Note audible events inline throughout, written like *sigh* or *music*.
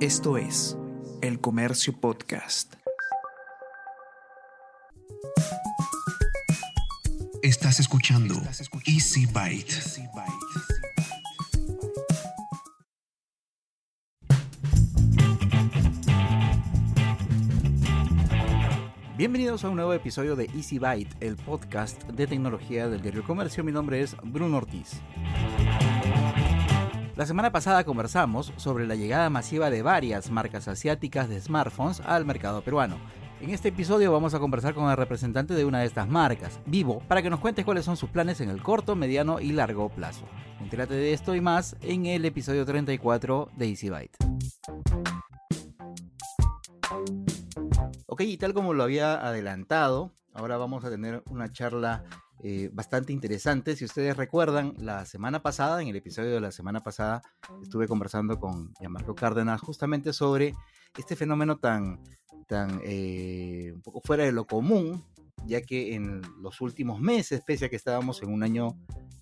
Esto es El Comercio Podcast. Estás escuchando Easy Byte. Bienvenidos a un nuevo episodio de Easy Byte, el podcast de tecnología del diario Comercio. Mi nombre es Bruno Ortiz. La semana pasada conversamos sobre la llegada masiva de varias marcas asiáticas de smartphones al mercado peruano. En este episodio vamos a conversar con el representante de una de estas marcas, Vivo, para que nos cuentes cuáles son sus planes en el corto, mediano y largo plazo. Entérate de esto y más en el episodio 34 de Easy Byte. Ok, y tal como lo había adelantado, ahora vamos a tener una charla eh, bastante interesante. Si ustedes recuerdan, la semana pasada, en el episodio de la semana pasada, estuve conversando con Gianmarco Cárdenas justamente sobre este fenómeno tan, tan eh, un poco fuera de lo común, ya que en los últimos meses, pese a que estábamos en un año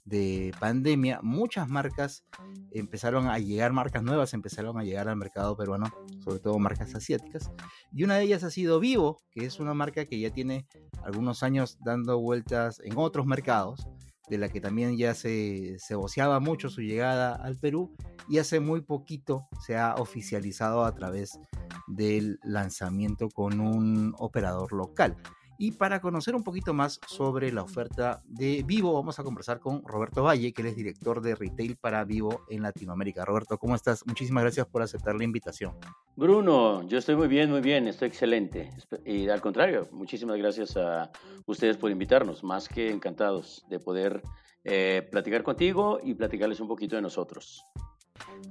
de pandemia, muchas marcas empezaron a llegar, marcas nuevas empezaron a llegar al mercado peruano, sobre todo marcas asiáticas. Y una de ellas ha sido Vivo, que es una marca que ya tiene algunos años dando vueltas en otros mercados, de la que también ya se, se voceaba mucho su llegada al Perú y hace muy poquito se ha oficializado a través del lanzamiento con un operador local. Y para conocer un poquito más sobre la oferta de Vivo, vamos a conversar con Roberto Valle, que es director de retail para Vivo en Latinoamérica. Roberto, ¿cómo estás? Muchísimas gracias por aceptar la invitación. Bruno, yo estoy muy bien, muy bien, estoy excelente. Y al contrario, muchísimas gracias a ustedes por invitarnos, más que encantados de poder eh, platicar contigo y platicarles un poquito de nosotros.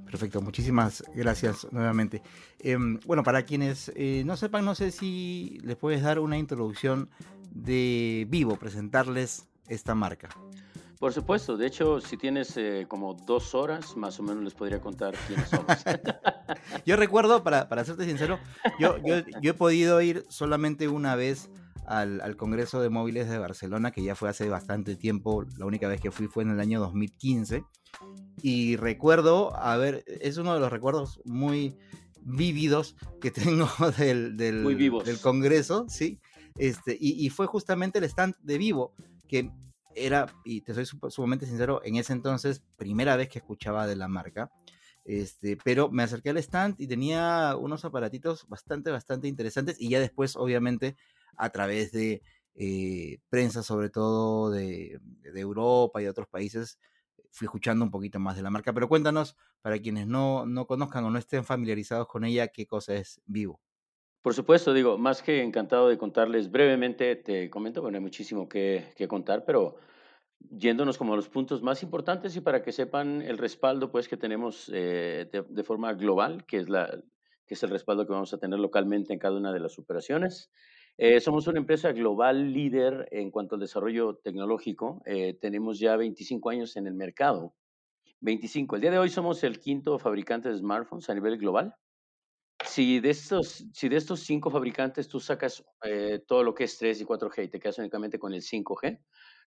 Perfecto, muchísimas gracias nuevamente. Em, bueno, para quienes eh, no sepan, no sé si les puedes dar una introducción de Vivo, presentarles esta marca. Por supuesto, de hecho, si tienes eh, como dos horas, más o menos les podría contar quiénes somos. *laughs* yo recuerdo, para, para serte sincero, yo, yo, yo, he podido ir solamente una vez al, al, Congreso de Móviles de Barcelona, que ya fue hace bastante tiempo, la única vez que fui fue en el año 2015. Y recuerdo, a ver, es uno de los recuerdos muy vívidos que *laughs* tengo del, del, del Congreso, ¿sí? Este, y, y, fue justamente el stand de Vivo, que era, y te soy sumamente sincero, en ese entonces, primera vez que escuchaba de la marca. Este, pero me acerqué al stand y tenía unos aparatitos bastante, bastante interesantes. Y ya después, obviamente, a través de eh, prensa, sobre todo de, de Europa y de otros países, fui escuchando un poquito más de la marca, pero cuéntanos, para quienes no, no conozcan o no estén familiarizados con ella, qué cosa es Vivo. Por supuesto, digo, más que encantado de contarles brevemente, te comento, bueno, hay muchísimo que, que contar, pero yéndonos como a los puntos más importantes y para que sepan el respaldo pues que tenemos eh, de, de, forma global, que es, la, que es el respaldo que vamos a tener localmente en cada una de las operaciones. Eh, somos una empresa global líder en cuanto al desarrollo tecnológico. Eh, tenemos ya 25 años en el mercado. 25. El día de hoy somos el quinto fabricante de smartphones a nivel global. Si de estos, si de estos cinco fabricantes tú sacas eh, todo lo que es 3 y 4G y te quedas únicamente con el 5G,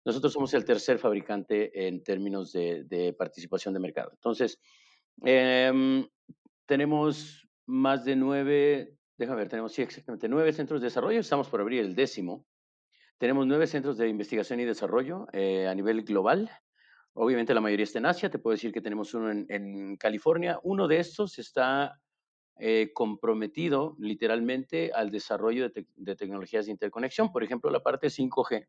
nosotros somos el tercer fabricante en términos de, de participación de mercado. Entonces, eh, tenemos más de nueve Déjame ver, tenemos sí, exactamente nueve centros de desarrollo, estamos por abrir el décimo. Tenemos nueve centros de investigación y desarrollo eh, a nivel global. Obviamente la mayoría está en Asia, te puedo decir que tenemos uno en, California. Uno de estos está eh, comprometido literalmente al desarrollo de, de, tecnologías de interconexión, por ejemplo, la parte 5G.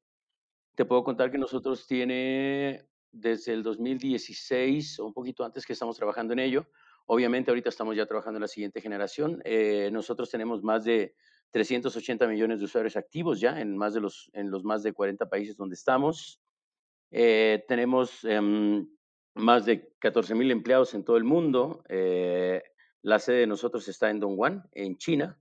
Te puedo contar que nosotros tiene desde el 2016 o un poquito antes que estamos trabajando en ello, Obviamente ahorita estamos ya trabajando en la siguiente generación. Eh, nosotros tenemos más de 380 millones de usuarios activos ya en, más de los, en los más de 40 países donde estamos. Eh, tenemos eh, más de 14 mil empleados en todo el mundo. Eh, la sede de nosotros está en Dongguan, en China.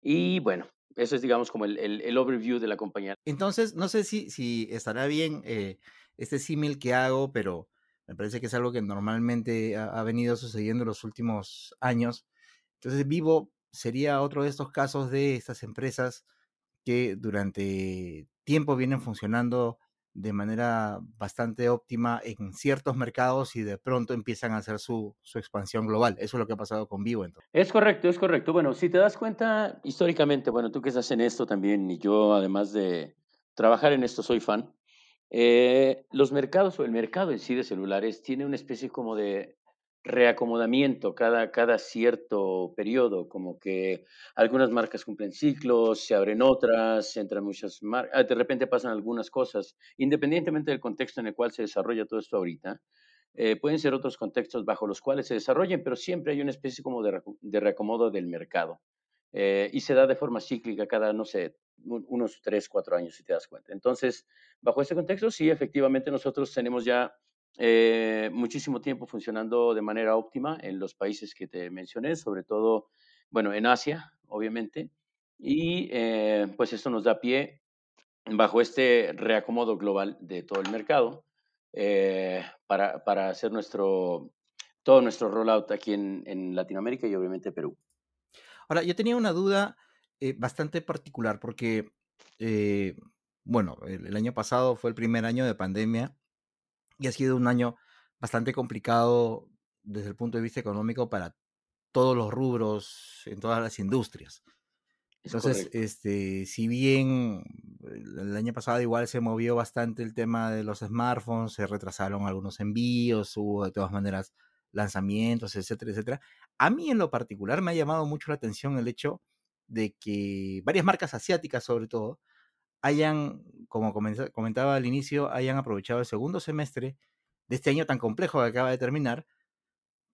Y bueno, eso es, digamos, como el, el, el overview de la compañía. Entonces, no sé si, si estará bien eh, este símil que hago, pero me parece que es algo que normalmente ha, venido sucediendo en los últimos años. Entonces, Vivo sería otro de estos casos de estas empresas que durante tiempo vienen funcionando de manera bastante óptima en ciertos mercados y de pronto empiezan a hacer su, su, expansión global. Eso es lo que ha pasado con Vivo. Entonces. Es correcto, es correcto. Bueno, si te das cuenta, históricamente, bueno, tú que estás en esto también y yo además de trabajar en esto soy fan, eh, los mercados o el mercado en sí de celulares tiene una especie como de reacomodamiento cada, cada cierto periodo, como que algunas marcas cumplen ciclos, se abren otras, entran muchas marcas, ah, de repente pasan algunas cosas, independientemente del contexto en el cual se desarrolla todo esto ahorita, eh, pueden ser otros contextos bajo los cuales se desarrollen, pero siempre hay una especie como de, de reacomodo del mercado. Eh, y se da de forma cíclica cada, no sé, unos tres, cuatro años, si te das cuenta. Entonces, bajo este contexto, sí, efectivamente nosotros tenemos ya eh, muchísimo tiempo funcionando de manera óptima en los países que te mencioné, sobre todo, bueno, en Asia, obviamente, y eh, pues esto nos da pie bajo este reacomodo global de todo el mercado eh, para, para, hacer nuestro, todo nuestro rollout aquí en, en, Latinoamérica y obviamente Perú. Ahora, yo tenía una duda bastante particular porque, bueno, el, el año pasado fue el primer año de pandemia y ha sido un año bastante complicado desde el punto de vista económico para todos los rubros, en todas las industrias. Entonces, este, si bien el año pasado igual se movió bastante el tema de los smartphones, se retrasaron algunos envíos, hubo de todas maneras lanzamientos, etcétera, etcétera. A mí en lo particular me ha llamado mucho la atención el hecho de que varias marcas asiáticas sobre todo hayan, como comentaba al inicio, hayan aprovechado el segundo semestre de este año tan complejo que acaba de terminar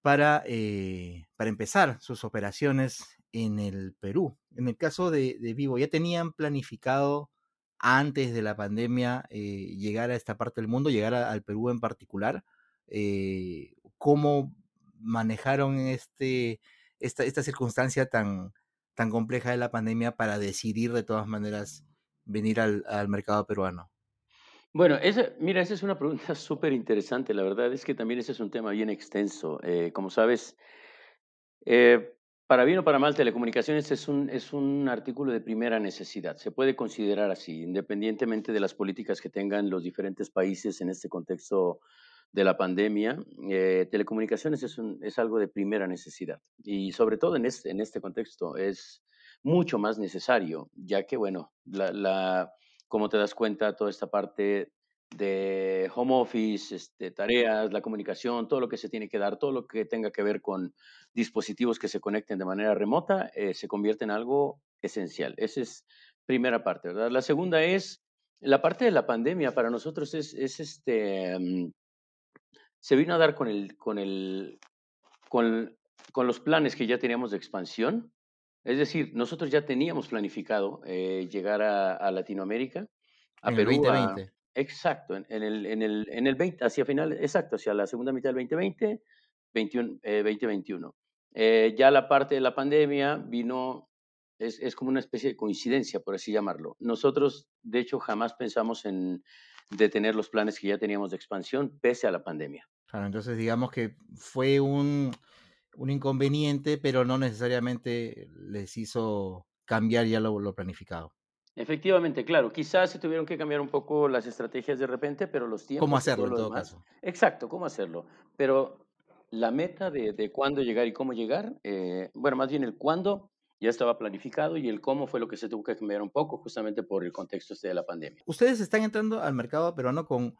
para, eh, para empezar sus operaciones en el Perú. En el caso de, Vivo, ¿ya tenían planificado antes de la pandemia eh, llegar a esta parte del mundo, llegar al Perú en particular? Eh, ¿Cómo manejaron este, esta, esta circunstancia tan, tan compleja de la pandemia para decidir de todas maneras venir al, al mercado peruano? Bueno, esa, mira, esa es una pregunta *laughs* súper interesante. La verdad es que también ese es un tema bien extenso. Eh, como sabes, eh, para bien o para mal, telecomunicaciones es un, es un artículo de primera necesidad. Se puede considerar así, independientemente de las políticas que tengan los diferentes países en este contexto de la pandemia. Eh, telecomunicaciones es, es algo de primera necesidad. Y sobre todo en este, en este contexto es mucho más necesario, ya que, bueno, la, la, como te das cuenta, toda esta parte de home office, este, tareas, la comunicación, todo lo que se tiene que dar, todo lo que tenga que ver con dispositivos que se conecten de manera remota, eh, se convierte en algo esencial. Esa es primera parte, ¿verdad? La segunda es, la parte de la pandemia para nosotros es, es este, mm, se vino a dar con el, con el, con, con los planes que ya teníamos de expansión, es decir, nosotros ya teníamos planificado eh, llegar a, Latinoamérica, a en Perú. El 2020. exacto, en, el, en, el, en el 20, hacia final, exacto, hacia la segunda mitad del 2020, 21, 2021. ya la parte de la pandemia vino, es, es, como una especie de coincidencia, por así llamarlo. Nosotros, de hecho, jamás pensamos en detener los planes que ya teníamos de expansión pese a la pandemia. Claro, entonces digamos que fue un, un inconveniente, pero no necesariamente les hizo cambiar ya lo, planificado. Efectivamente, claro. Quizás se tuvieron que cambiar un poco las estrategias de repente, pero los tiempos. ¿Cómo hacerlo en todo caso? Exacto, cómo hacerlo. Pero la meta de, de cuándo llegar y cómo llegar, eh, bueno, más bien el cuándo ya estaba planificado y el cómo fue lo que se tuvo que cambiar un poco, justamente por el contexto este de la pandemia. Ustedes están entrando al mercado peruano con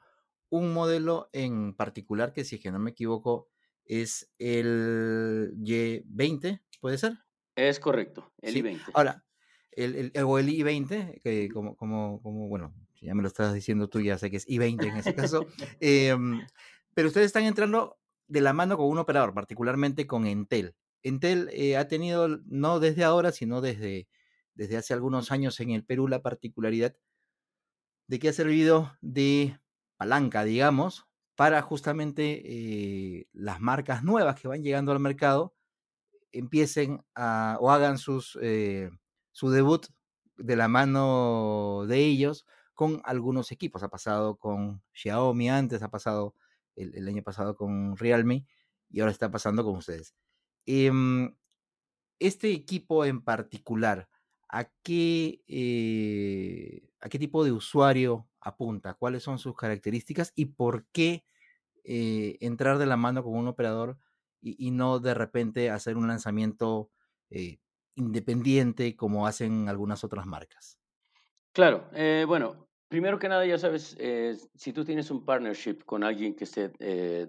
un modelo en particular que, si es que no me equivoco, es el Y20, ¿puede ser? Es correcto, el I-20. Ahora, el, el, o el I-20, que como, como, como, bueno, si ya me lo estás diciendo tú, ya sé que es I-20 en ese caso, *laughs* em, pero ustedes están entrando de la mano con un operador, particularmente con Entel. Entel eh, ha tenido, no desde ahora, sino desde, desde hace algunos años en el Perú, la particularidad de que ha servido de palanca, digamos, para justamente eh, las marcas nuevas que van llegando al mercado empiecen a, o hagan sus, eh, su debut de la mano de ellos con algunos equipos. Ha pasado con Xiaomi antes, ha pasado el, año pasado con Realme y ahora está pasando con ustedes. Em, este equipo en particular, ¿a qué, eh, ¿a qué tipo de usuario apunta? ¿Cuáles son sus características y por qué eh, entrar de la mano con un operador y, no de repente hacer un lanzamiento eh, independiente como hacen algunas otras marcas? Claro, eh, bueno, primero que nada, ya sabes, si tú tienes un partnership con alguien que esté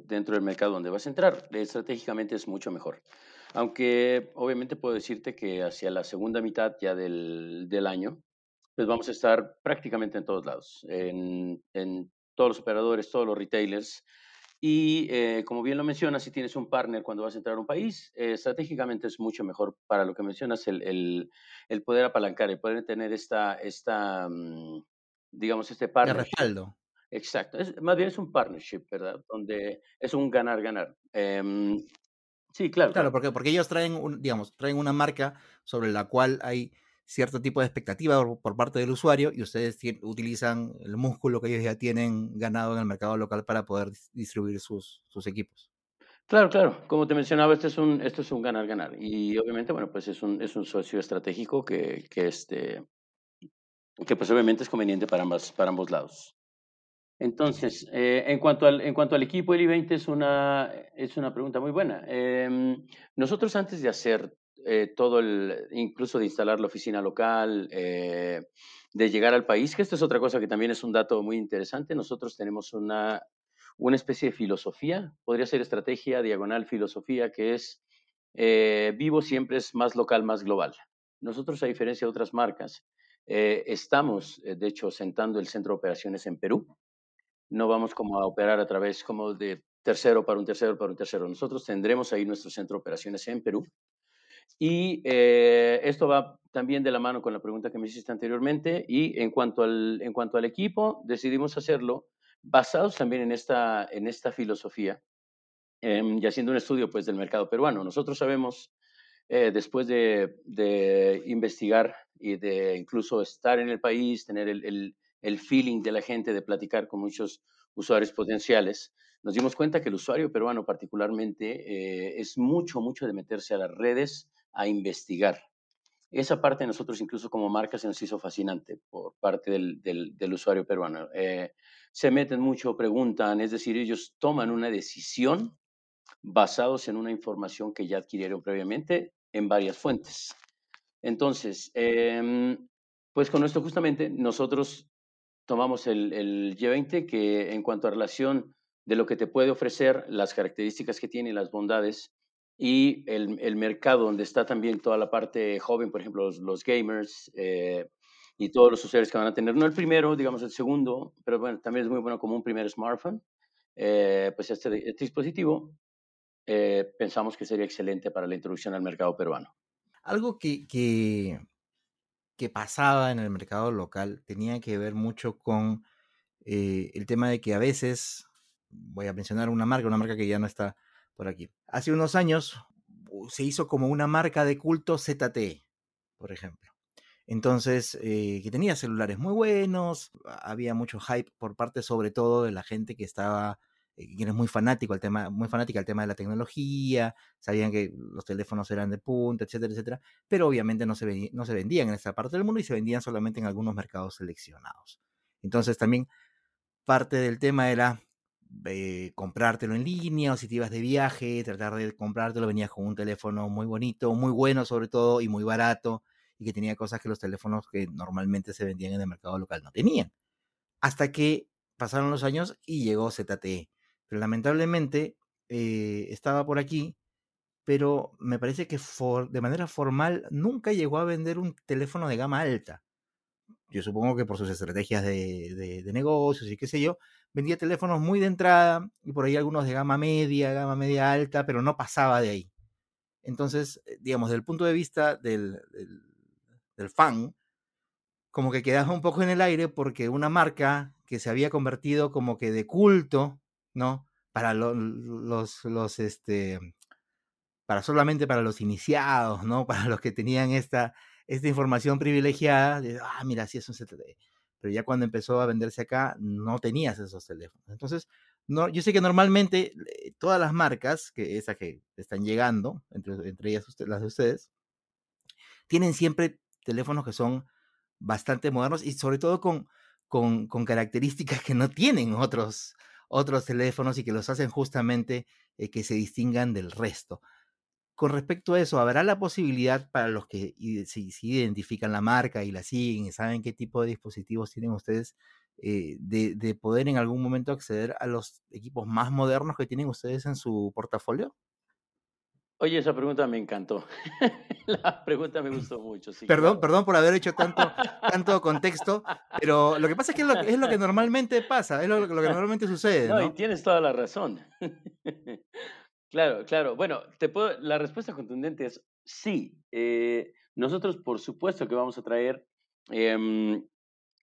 dentro del mercado donde vas a entrar, estratégicamente es mucho mejor. Aunque obviamente puedo decirte que hacia la segunda mitad ya del, del año, pues vamos a estar prácticamente en todos lados, en, en todos los operadores, todos los retailers. Y eh, como bien lo mencionas, si tienes un partner cuando vas a entrar a un país, eh, estratégicamente es mucho mejor para lo que mencionas, el, el, el, poder apalancar, el poder tener esta, esta mm, digamos, este partnership. De respaldo. Exacto. Es, más bien es un partnership, ¿verdad? Donde es un ganar-ganar. Em, sí, claro. Claro, porque, porque ellos traen, un, digamos, traen una marca sobre la cual hay cierto tipo de expectativa por, parte del usuario y ustedes utilizan el músculo que ellos ya tienen ganado en el mercado local para poder distribuir sus, sus equipos. Claro, claro. Como te mencionaba, este es un, esto es un ganar-ganar. Y obviamente, bueno, pues es un, es un socio estratégico que, que, este, que pues obviamente es conveniente para ambas, para ambos lados. Entonces, eh, en, cuanto al, en cuanto al equipo, el I-20 es una, es una pregunta muy buena. Em, nosotros antes de hacer eh, todo el, incluso de instalar la oficina local, eh, de llegar al país, que esto es otra cosa que también es un dato muy interesante. Nosotros tenemos una, una especie de filosofía, podría ser estrategia, diagonal filosofía, que es eh, vivo siempre es más local, más global. Nosotros, a diferencia de otras marcas, estamos, de hecho, sentando el centro de operaciones en Perú. No vamos como a operar a través como de tercero para un tercero para un tercero. Nosotros tendremos ahí nuestro centro de operaciones en Perú y eh, esto va también de la mano con la pregunta que me hiciste anteriormente. Y en cuanto al, en cuanto al equipo, decidimos hacerlo basados también en esta, en esta filosofía em, y haciendo un estudio pues, del mercado peruano. Nosotros sabemos, eh, después de, de, investigar y de incluso estar en el país, tener el, el feeling de la gente, de platicar con muchos usuarios potenciales, nos dimos cuenta que el usuario peruano particularmente eh, es mucho, mucho de meterse a las redes, a investigar. Esa parte de nosotros incluso como marca se nos hizo fascinante por parte del, del, usuario peruano. Eh, se meten mucho, preguntan, es decir, ellos toman una decisión basados en una información que ya adquirieron previamente en varias fuentes. Entonces, em, pues con esto justamente nosotros tomamos el, el G20 que en cuanto a relación de lo que te puede ofrecer, las características que tiene, las bondades, y el, el, mercado donde está también toda la parte joven, por ejemplo, los, gamers eh, y todos los usuarios que van a tener, no el primero, digamos el segundo, pero bueno, también es muy bueno como un primer smartphone, eh, pues este, este dispositivo eh, pensamos que sería excelente para la introducción al mercado peruano. Algo que, que, que pasaba en el mercado local tenía que ver mucho con el tema de que a veces, voy a mencionar una marca, una marca que ya no está por aquí. Hace unos años se hizo como una marca de culto ZTE, por ejemplo. Entonces, eh, que tenía celulares muy buenos, había mucho hype por parte sobre todo de la gente que estaba, eh, que era muy fanático al tema, muy fanática al tema de la tecnología, sabían que los teléfonos eran de punta, etcétera, etcétera, pero obviamente no se, no se vendían en esta parte del mundo y se vendían solamente en algunos mercados seleccionados. Entonces también parte del tema era eh, comprártelo en línea o si te ibas de viaje, tratar de comprártelo, venías con un teléfono muy bonito, muy bueno sobre todo y muy barato y que tenía cosas que los teléfonos que normalmente se vendían en el mercado local no tenían. Hasta que pasaron los años y llegó ZTE. Lamentablemente eh, estaba por aquí, pero me parece que de manera formal nunca llegó a vender un teléfono de gama alta. Yo supongo que por sus estrategias de, de negocios y qué sé yo, vendía teléfonos muy de entrada y por ahí algunos de gama media, gama media alta, pero no pasaba de ahí. Entonces, eh, digamos, desde el punto de vista del, del, fan, como que quedaba un poco en el aire porque una marca que se había convertido como que de culto, ¿no? Para los, los, este, para solamente para los iniciados, ¿no? *laughs* Para los que tenían esta, esta información privilegiada, de, ah, mira, sí es un CTD pero ya cuando empezó a venderse acá no tenías esos teléfonos. Entonces, no, yo sé que normalmente eh, todas las marcas, que esas que están llegando, entre, entre ellas las de ustedes, tienen siempre teléfonos que son bastante modernos y sobre todo con, con, con características que no tienen otros, otros teléfonos y que los hacen justamente eh, que se distingan del resto. Con respecto a eso, ¿habrá la posibilidad para los que si, identifican la marca y la siguen y saben qué tipo de dispositivos tienen ustedes, eh, de, poder en algún momento acceder a los equipos más modernos que tienen ustedes en su portafolio? Oye, esa pregunta me encantó. *laughs* La pregunta me gustó mucho. perdón, perdón por haber hecho tanto, tanto contexto, pero lo que pasa es que es lo, que *laughs* normalmente pasa, es lo, que normalmente sucede. No, y tienes toda la razón. *laughs* Claro, claro. Bueno, te puedo, la respuesta contundente es sí. Eh, nosotros, por supuesto, que vamos a traer em,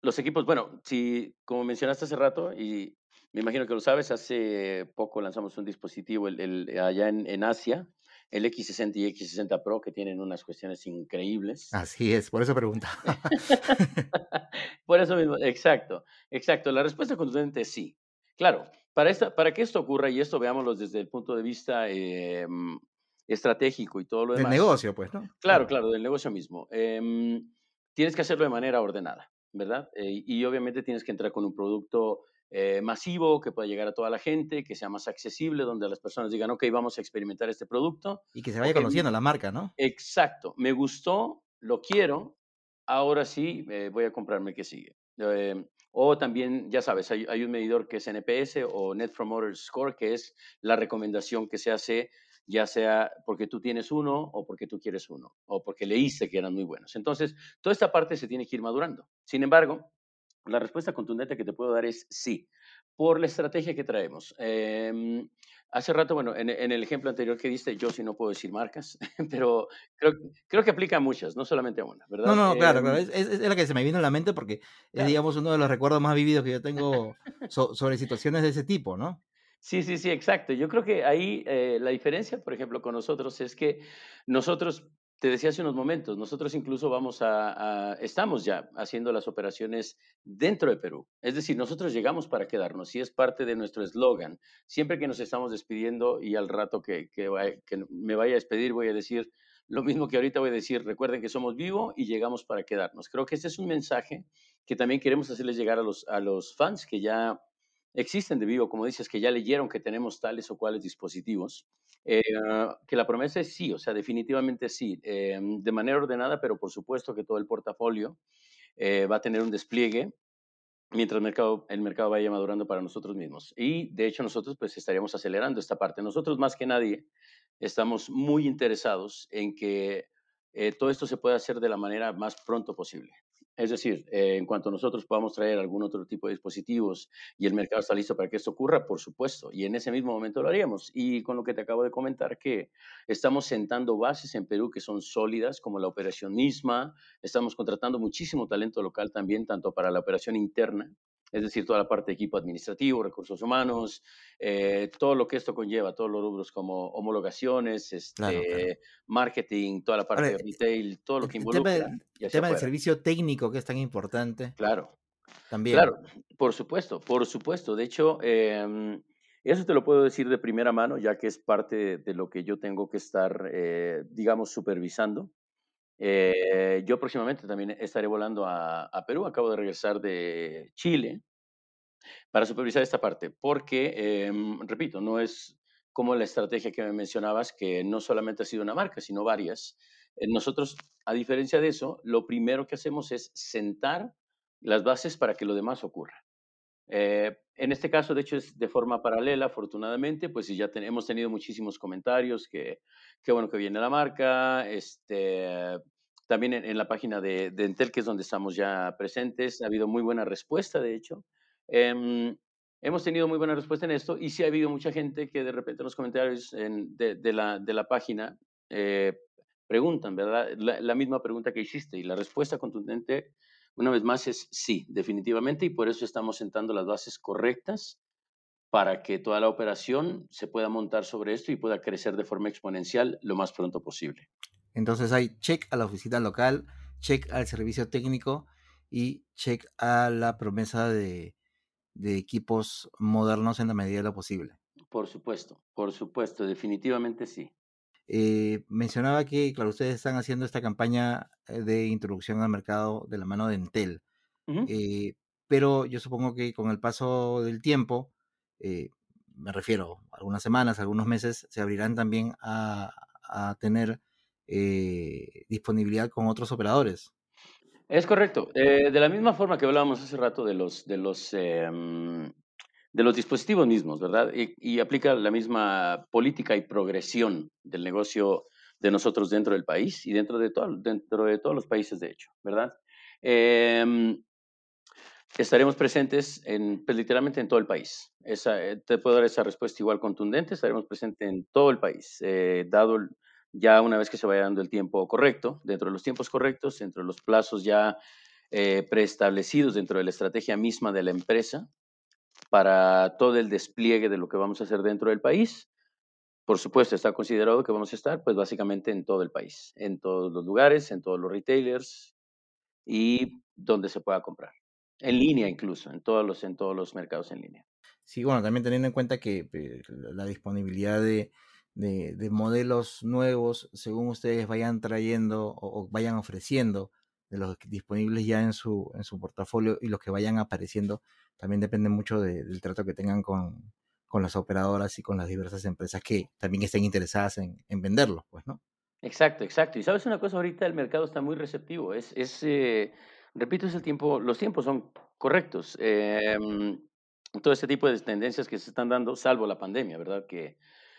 los equipos. Bueno, si, como mencionaste hace rato, y me imagino que lo sabes, hace poco lanzamos un dispositivo el, allá en, en Asia, el X60 y X60 Pro, que tienen unas cuestiones increíbles. Así es, por eso pregunta. *laughs* por eso mismo, exacto, exacto. La respuesta contundente es sí. Claro, para, esta, para que esto ocurra, y esto veámoslo desde el punto de vista em, estratégico y todo lo demás. Del negocio, pues, ¿no? Claro, claro, del negocio mismo. Em, tienes que hacerlo de manera ordenada, ¿verdad? Eh, y obviamente tienes que entrar con un producto eh, masivo, que pueda llegar a toda la gente, que sea más accesible, donde las personas digan, ok, vamos a experimentar este producto. Y que se vaya conociendo la marca, ¿no? Exacto, me gustó, lo quiero, ahora sí eh, voy a comprarme el que sigue. Em, o también, ya sabes, hay, hay, un medidor que es NPS o Net Promoter Score, que es la recomendación que se hace, ya sea porque tú tienes uno o porque tú quieres uno, o porque leíste que eran muy buenos. Entonces, toda esta parte se tiene que ir madurando. Sin embargo, la respuesta contundente que te puedo dar es sí, por la estrategia que traemos. Em, hace rato, bueno, en, el ejemplo anterior que diste, yo sí no puedo decir marcas, *laughs* pero creo, creo que aplica a muchas, no solamente a una, ¿verdad? No, no, claro, claro. Em, es, la que se me vino a la mente porque es, digamos, uno de los recuerdos más vividos que yo tengo *laughs* sobre situaciones de ese tipo, ¿no? Sí, sí, sí, exacto. Yo creo que ahí eh, la diferencia, por ejemplo, con nosotros es que nosotros te decía hace unos momentos, nosotros incluso vamos a, estamos ya haciendo las operaciones dentro de Perú. Es decir, nosotros llegamos para quedarnos y es parte de nuestro eslogan. Siempre que nos estamos despidiendo y al rato que, que, me vaya a despedir voy a decir lo mismo que ahorita voy a decir, recuerden que somos vivo y llegamos para quedarnos. Creo que este es un mensaje que también queremos hacerles llegar a los, a los fans que ya existen de vivo, como dices, que ya leyeron que tenemos tales o cuales dispositivos, eh, que la promesa es sí, o sea, definitivamente sí, eh, de manera ordenada, pero por supuesto que todo el portafolio eh, va a tener un despliegue mientras el mercado, el mercado vaya madurando para nosotros mismos. Y de hecho nosotros pues estaríamos acelerando esta parte. Nosotros más que nadie estamos muy interesados en que todo esto se pueda hacer de la manera más pronto posible. Es decir, eh, en cuanto nosotros podamos traer algún otro tipo de dispositivos y el mercado está listo para que esto ocurra, por supuesto, y en ese mismo momento lo haríamos. Y con lo que te acabo de comentar, que estamos sentando bases en Perú que son sólidas, como la operación misma, estamos contratando muchísimo talento local también, tanto para la operación interna es decir, toda la parte de equipo administrativo, recursos humanos, eh, todo lo que esto conlleva, todos los rubros como homologaciones, este, marketing, toda la parte de retail, todo lo que involucra. El tema, del servicio técnico que es tan importante. Claro. También. Claro, por supuesto, por supuesto. De hecho, em, eso te lo puedo decir de primera mano, ya que es parte de, lo que yo tengo que estar, eh, digamos, supervisando. Eh, yo próximamente también estaré volando a, Perú, acabo de regresar de Chile para supervisar esta parte, porque, em, repito, no es como la estrategia que me mencionabas, que no solamente ha sido una marca, sino varias. Eh, nosotros, a diferencia de eso, lo primero que hacemos es sentar las bases para que lo demás ocurra. Eh, en este caso, de hecho, es de forma paralela, afortunadamente, pues ya hemos tenido muchísimos comentarios que qué bueno que viene la marca, este, también en, la página de, de, Entel, que es donde estamos ya presentes, ha habido muy buena respuesta, de hecho. Em, hemos tenido muy buena respuesta en esto y sí ha habido mucha gente que de repente en los comentarios de, de, la, de la página eh, preguntan, ¿verdad? La, la misma pregunta que hiciste y la respuesta contundente una vez más es sí, definitivamente, y por eso estamos sentando las bases correctas para que toda la operación se pueda montar sobre esto y pueda crecer de forma exponencial lo más pronto posible. Entonces hay check a la oficina local, check al servicio técnico y check a la promesa de, equipos modernos en la medida de lo posible. Por supuesto, por supuesto, definitivamente sí. Eh, mencionaba que, claro, ustedes están haciendo esta campaña eh, de introducción al mercado de la mano de Entel. Eh, pero yo supongo que con el paso del tiempo, eh, me refiero a algunas semanas, algunos meses, se abrirán también a, tener eh, disponibilidad con otros operadores. Es correcto. De la misma forma que hablábamos hace rato de los, de los, em, de los dispositivos mismos, ¿verdad? Y, aplica la misma política y progresión del negocio de nosotros dentro del país y dentro de, todo, dentro de todos los países, de hecho, ¿verdad? Em, estaremos presentes en, pues, literalmente en todo el país. Esa, eh, te puedo dar esa respuesta igual contundente, estaremos presentes en todo el país, eh, dado ya una vez que se vaya dando el tiempo correcto, dentro de los tiempos correctos, dentro de los plazos ya eh, preestablecidos dentro de la estrategia misma de la empresa para todo el despliegue de lo que vamos a hacer dentro del país. Por supuesto, está considerado que vamos a estar, pues básicamente en todo el país, en todos los lugares, en todos los retailers y donde se pueda comprar. En línea incluso, en todos los, en todos los mercados en línea. Sí, bueno, también teniendo en cuenta que eh, la disponibilidad de, de, modelos nuevos según ustedes vayan trayendo o, vayan ofreciendo de los disponibles ya en su, en su portafolio y los que vayan apareciendo, también depende mucho del trato que tengan con, con, las operadoras y con las diversas empresas que también estén interesadas en, en venderlos, pues, ¿no? Exacto, exacto. Y sabes una cosa, ahorita el mercado está muy receptivo. Es, es eh, repito, es el tiempo, los tiempos son correctos. Em, todo este tipo de tendencias que se están dando, salvo la pandemia, ¿verdad? Que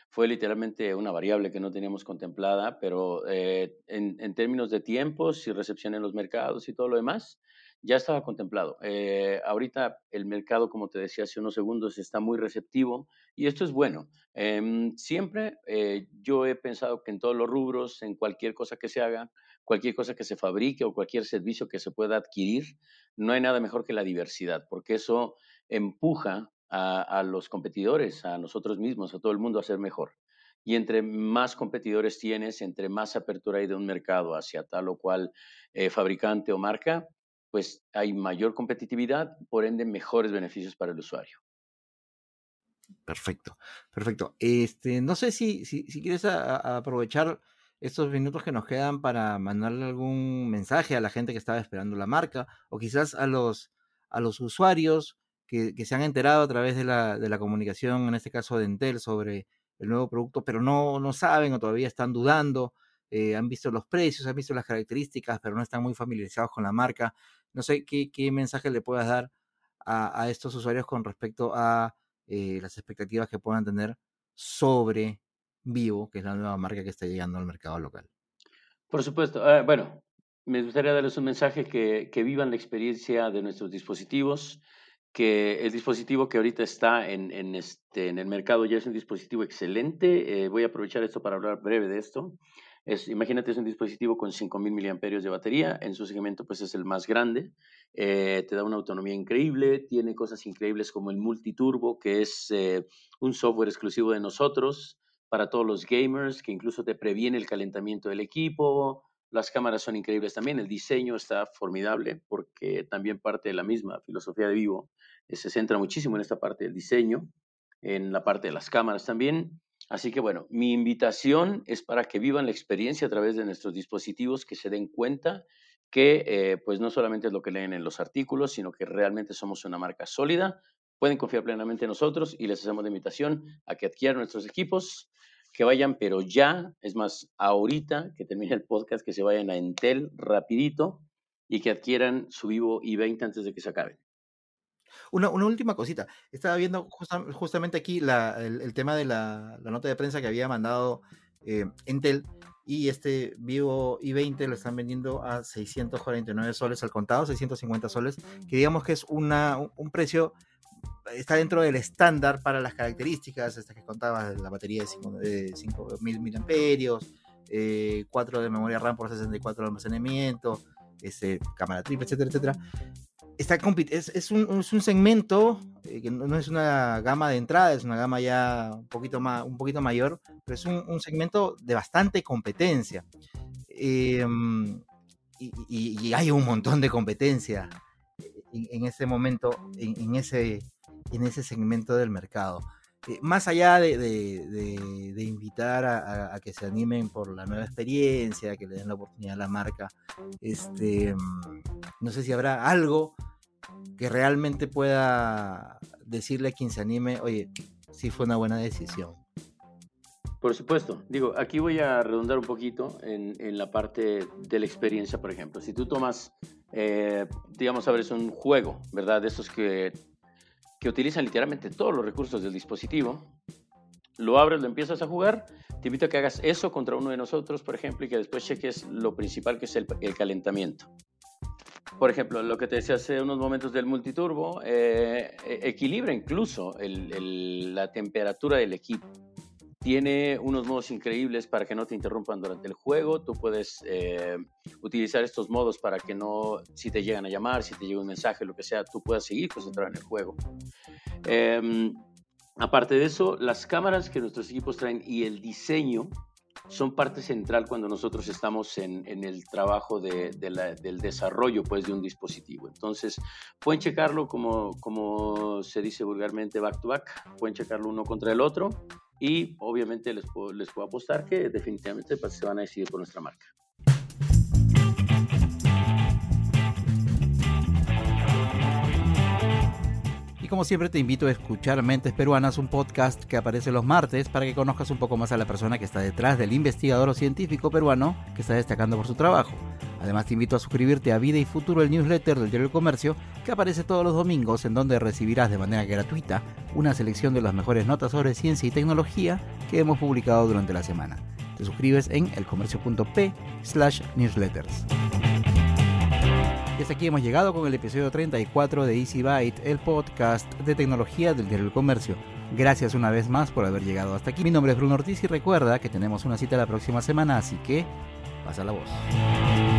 fue literalmente una variable que no teníamos contemplada, pero eh, en, términos de tiempos y recepción en los mercados y todo lo demás, ya estaba contemplado. Eh, ahorita el mercado, como te decía hace unos segundos, está muy receptivo y esto es bueno. Em, siempre eh, yo he pensado que en todos los rubros, en cualquier cosa que se haga, cualquier cosa que se fabrique o cualquier servicio que se pueda adquirir, no hay nada mejor que la diversidad, porque eso empuja a, los competidores, a nosotros mismos, a todo el mundo a ser mejor. Y entre más competidores tienes, entre más apertura hay de un mercado hacia tal o cual eh, fabricante o marca, pues hay mayor competitividad, por ende mejores beneficios para el usuario. Perfecto, perfecto. Este, no sé si, si, quieres aprovechar estos minutos que nos quedan para mandarle algún mensaje a la gente que estaba esperando la marca o quizás a los, a los usuarios que, se han enterado a través de la, de la, comunicación, en este caso de Entel, sobre el nuevo producto, pero no, no saben o todavía están dudando, eh, han visto los precios, han visto las características, pero no están muy familiarizados con la marca. No sé qué, qué mensaje le puedas dar a, estos usuarios con respecto a eh, las expectativas que puedan tener sobre Vivo, que es la nueva marca que está llegando al mercado local. Por supuesto. Ah, bueno, me gustaría darles un mensaje que, que vivan la experiencia de nuestros dispositivos que el dispositivo que ahorita está en, en, este, en el mercado ya es un dispositivo excelente. Eh, voy a aprovechar esto para hablar breve de esto. Es, imagínate, es un dispositivo con 5.000 miliamperios de batería. En su segmento, pues es el más grande. Eh, te da una autonomía increíble. Tiene cosas increíbles como el multiturbo, que es eh, un software exclusivo de nosotros para todos los gamers, que incluso te previene el calentamiento del equipo. Las cámaras son increíbles también, el diseño está formidable porque también parte de la misma filosofía de Vivo eh, se centra muchísimo en esta parte del diseño, en la parte de las cámaras también. Así que bueno, mi invitación es para que vivan la experiencia a través de nuestros dispositivos, que se den cuenta que eh, pues no solamente es lo que leen en los artículos, sino que realmente somos una marca sólida. Pueden confiar plenamente en nosotros y les hacemos la invitación a que adquieran nuestros equipos que vayan, pero ya, es más, ahorita que termine el podcast, que se vayan a Entel rapidito y que adquieran su Vivo i20 antes de que se acabe. Una, una última cosita. Estaba viendo justamente aquí el, tema de la, nota de prensa que había mandado eh, Entel y este Vivo i20 lo están vendiendo a 649 soles al contado, 650 soles, que digamos que es una, un precio está dentro del estándar para las características, estas que contaba la batería de 5000 mAh, eh, 4 de memoria RAM por 64 de almacenamiento, este, cámara triple, etcétera, etcétera. Está, es, es, un, es un segmento eh, que no, es una gama de entrada, es una gama ya un poquito, más, un poquito mayor, pero es un, un segmento de bastante competencia. Em, y, y, hay un montón de competencia en, en ese momento, en, en, ese, en ese segmento del mercado. Eh, más allá de, de, invitar a, que se animen por la nueva experiencia, que le den la oportunidad a la marca, este, mm, no sé si habrá algo que realmente pueda decirle a quien se anime, oye, sí fue una buena decisión. Por supuesto. Digo, aquí voy a redundar un poquito en, en la parte de la experiencia, por ejemplo. Si tú tomas, eh, digamos, a ver, es un juego, ¿verdad? De esos que, que utilizan literalmente todos los recursos del dispositivo. Lo abres, lo empiezas a jugar. Te invito a que hagas eso contra uno de nosotros, por ejemplo, y que después cheques lo principal que es el, calentamiento. Por ejemplo, lo que te decía hace unos momentos del multiturbo, eh, e, equilibra incluso la temperatura del equipo tiene unos modos increíbles para que no te interrumpan durante el juego. Tú puedes eh, utilizar estos modos para que no, si te llegan a llamar, si te llega un mensaje, lo que sea, tú puedas seguir concentrado en el juego. Eh, aparte de eso, las cámaras que nuestros equipos traen y el diseño son parte central cuando nosotros estamos en, en el trabajo de, de la, del desarrollo pues, de un dispositivo. Entonces, pueden checarlo como, como se dice vulgarmente back to back, pueden checarlo uno contra el otro y obviamente les puedo, les puedo apostar que definitivamente pues, se van a decidir por nuestra marca. Como siempre te invito a escuchar Mentes Peruanas, un podcast que aparece los martes para que conozcas un poco más a la persona que está detrás del investigador o científico peruano que está destacando por su trabajo. Además te invito a suscribirte a Vida y Futuro, el newsletter del Diario del Comercio, que aparece todos los domingos en donde recibirás de manera gratuita una selección de las mejores notas sobre ciencia y tecnología que hemos publicado durante la semana. Te suscribes en elcomercio.p slash newsletters. Y hasta aquí hemos llegado con el episodio 34 de Easy Byte, el podcast de tecnología del Diario del Comercio. Gracias una vez más por haber llegado hasta aquí. Mi nombre es Bruno Ortiz y recuerda que tenemos una cita la próxima semana, así que pasa la voz.